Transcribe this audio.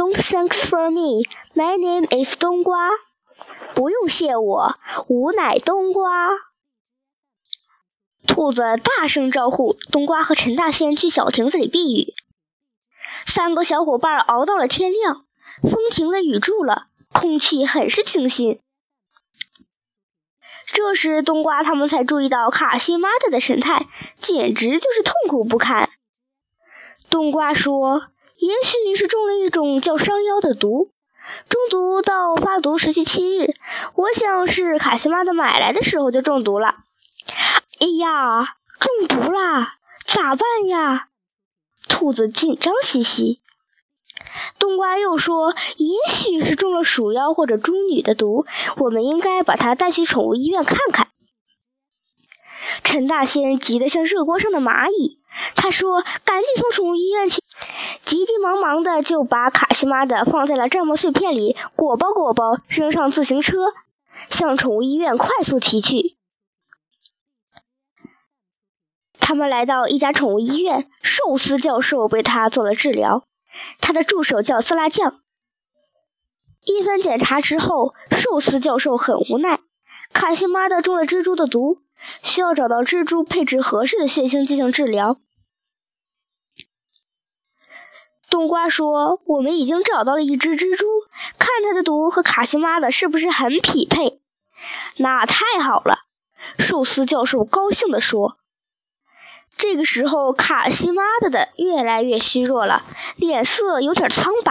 Don't thanks for me. My name is 冬瓜。不用谢我，吾乃冬瓜。兔子大声招呼冬瓜和陈大仙去小亭子里避雨。三个小伙伴熬到了天亮，风停了，雨住了，空气很是清新。这时，冬瓜他们才注意到卡西妈的的神态，简直就是痛苦不堪。冬瓜说：“也许是中了一种叫伤腰的毒，中毒到发毒时期七日。我想是卡西妈的买来的时候就中毒了。”哎呀，中毒啦！咋办呀？兔子紧张兮兮。冬瓜又说：“也许是中了鼠妖或者猪女的毒，我们应该把它带去宠物医院看看。”陈大仙急得像热锅上的蚂蚁，他说：“赶紧从宠物医院去！”急急忙忙的就把卡西妈的放在了芥末碎片里，裹包裹包，扔上自行车，向宠物医院快速骑去。他们来到一家宠物医院，寿司教授为他做了治疗。他的助手叫色拉酱。一番检查之后，寿司教授很无奈：卡西妈的中了蜘蛛的毒，需要找到蜘蛛配置合适的血清进行治疗。冬瓜说：“我们已经找到了一只蜘蛛，看它的毒和卡西妈的是不是很匹配？”那太好了，寿司教授高兴地说。这个时候，卡西妈的的越来越虚弱了，脸色有点苍白。